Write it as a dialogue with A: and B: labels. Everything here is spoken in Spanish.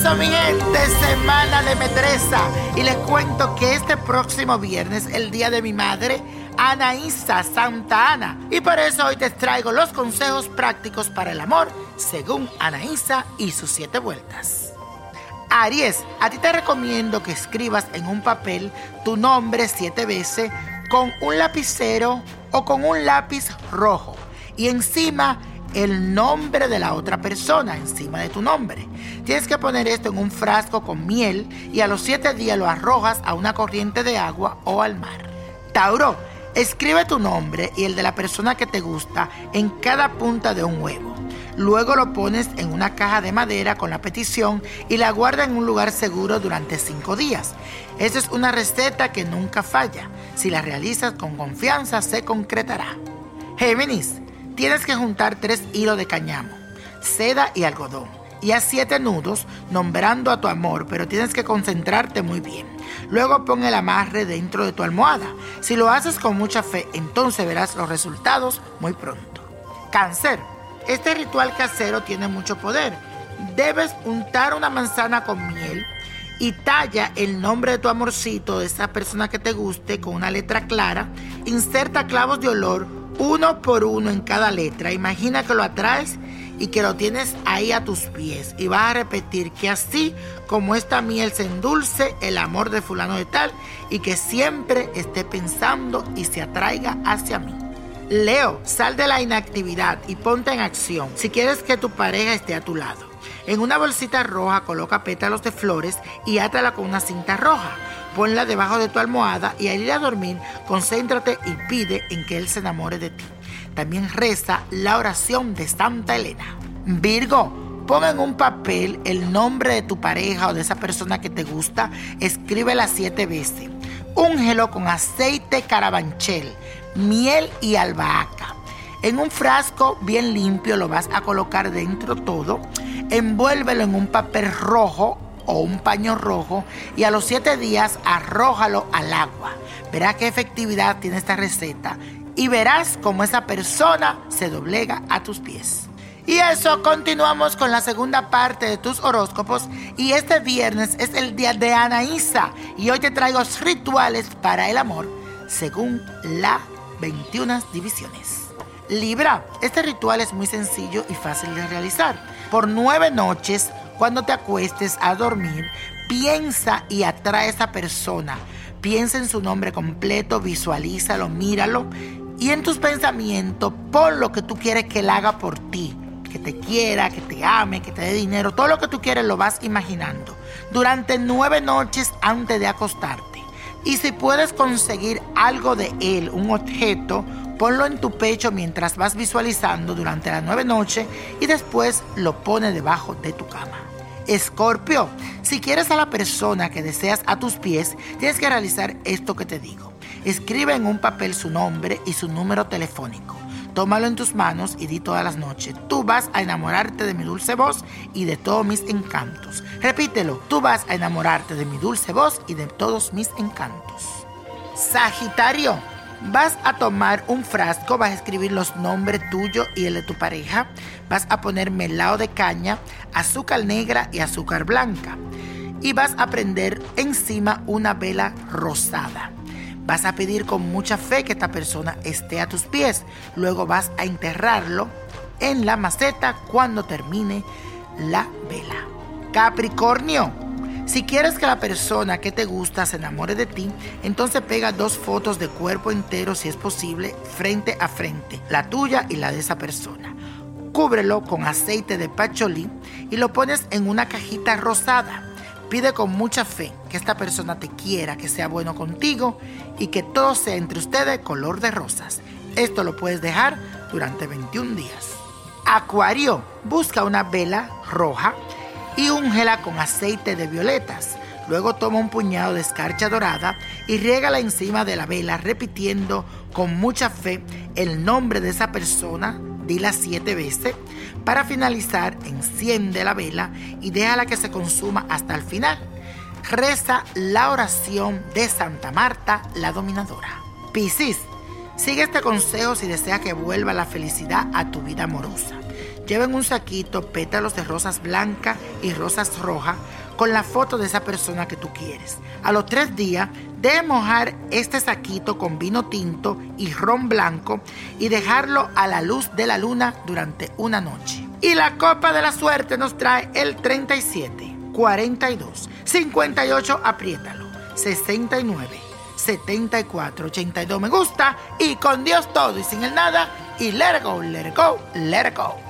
A: eso, mi gente, semana de metresa. Y les cuento que este próximo viernes, el día de mi madre, Anaísa Santa Ana. Y por eso hoy te traigo los consejos prácticos para el amor, según Anaísa y sus siete vueltas. Aries, a ti te recomiendo que escribas en un papel tu nombre siete veces con un lapicero o con un lápiz rojo. Y encima el nombre de la otra persona encima de tu nombre. Tienes que poner esto en un frasco con miel y a los siete días lo arrojas a una corriente de agua o al mar. Tauro, escribe tu nombre y el de la persona que te gusta en cada punta de un huevo. Luego lo pones en una caja de madera con la petición y la guarda en un lugar seguro durante cinco días. Esa es una receta que nunca falla. Si la realizas con confianza se concretará. Géminis, Tienes que juntar tres hilos de cañamo, seda y algodón. Y a siete nudos, nombrando a tu amor, pero tienes que concentrarte muy bien. Luego pon el amarre dentro de tu almohada. Si lo haces con mucha fe, entonces verás los resultados muy pronto. Cáncer. Este ritual casero tiene mucho poder. Debes untar una manzana con miel y talla el nombre de tu amorcito, de esa persona que te guste, con una letra clara. Inserta clavos de olor uno por uno en cada letra. Imagina que lo atraes y que lo tienes ahí a tus pies. Y vas a repetir que así como esta miel se endulce el amor de fulano de tal y que siempre esté pensando y se atraiga hacia mí. Leo, sal de la inactividad y ponte en acción si quieres que tu pareja esté a tu lado. En una bolsita roja coloca pétalos de flores y átala con una cinta roja ponla debajo de tu almohada y al ir a dormir, concéntrate y pide en que Él se enamore de ti. También reza la oración de Santa Elena. Virgo, pon en un papel el nombre de tu pareja o de esa persona que te gusta, escríbela siete veces. Úngelo con aceite carabanchel, miel y albahaca. En un frasco bien limpio lo vas a colocar dentro todo. Envuélvelo en un papel rojo o un paño rojo y a los siete días arrójalo al agua. Verás qué efectividad tiene esta receta y verás cómo esa persona se doblega a tus pies. Y eso, continuamos con la segunda parte de tus horóscopos y este viernes es el día de Anaísa y hoy te traigo rituales para el amor según la 21 divisiones. Libra, este ritual es muy sencillo y fácil de realizar. Por nueve noches cuando te acuestes a dormir, piensa y atrae a esa persona. Piensa en su nombre completo, visualízalo, míralo y en tus pensamientos pon lo que tú quieres que él haga por ti. Que te quiera, que te ame, que te dé dinero, todo lo que tú quieres lo vas imaginando. Durante nueve noches antes de acostarte. Y si puedes conseguir algo de él, un objeto, ponlo en tu pecho mientras vas visualizando durante las nueve noches y después lo pones debajo de tu cama. Escorpio, si quieres a la persona que deseas a tus pies, tienes que realizar esto que te digo. Escribe en un papel su nombre y su número telefónico. Tómalo en tus manos y di todas las noches, tú vas a enamorarte de mi dulce voz y de todos mis encantos. Repítelo, tú vas a enamorarte de mi dulce voz y de todos mis encantos. Sagitario, Vas a tomar un frasco, vas a escribir los nombres tuyos y el de tu pareja. Vas a poner melado de caña, azúcar negra y azúcar blanca. Y vas a prender encima una vela rosada. Vas a pedir con mucha fe que esta persona esté a tus pies. Luego vas a enterrarlo en la maceta cuando termine la vela. Capricornio si quieres que la persona que te gusta se enamore de ti, entonces pega dos fotos de cuerpo entero, si es posible, frente a frente, la tuya y la de esa persona. Cúbrelo con aceite de pacholí y lo pones en una cajita rosada. Pide con mucha fe que esta persona te quiera, que sea bueno contigo y que todo sea entre ustedes color de rosas. Esto lo puedes dejar durante 21 días. Acuario, busca una vela roja y úngela con aceite de violetas. Luego toma un puñado de escarcha dorada y riégala encima de la vela, repitiendo con mucha fe el nombre de esa persona, dila siete veces. Para finalizar, enciende la vela y déjala que se consuma hasta el final. Reza la oración de Santa Marta, la dominadora. Piscis, sigue este consejo si deseas que vuelva la felicidad a tu vida amorosa. Lleva en un saquito pétalos de rosas blancas y rosas rojas con la foto de esa persona que tú quieres. A los tres días, de mojar este saquito con vino tinto y ron blanco y dejarlo a la luz de la luna durante una noche. Y la copa de la suerte nos trae el 37, 42, 58, apriétalo, 69, 74, 82 me gusta y con Dios todo y sin el nada y let go, let go, let go.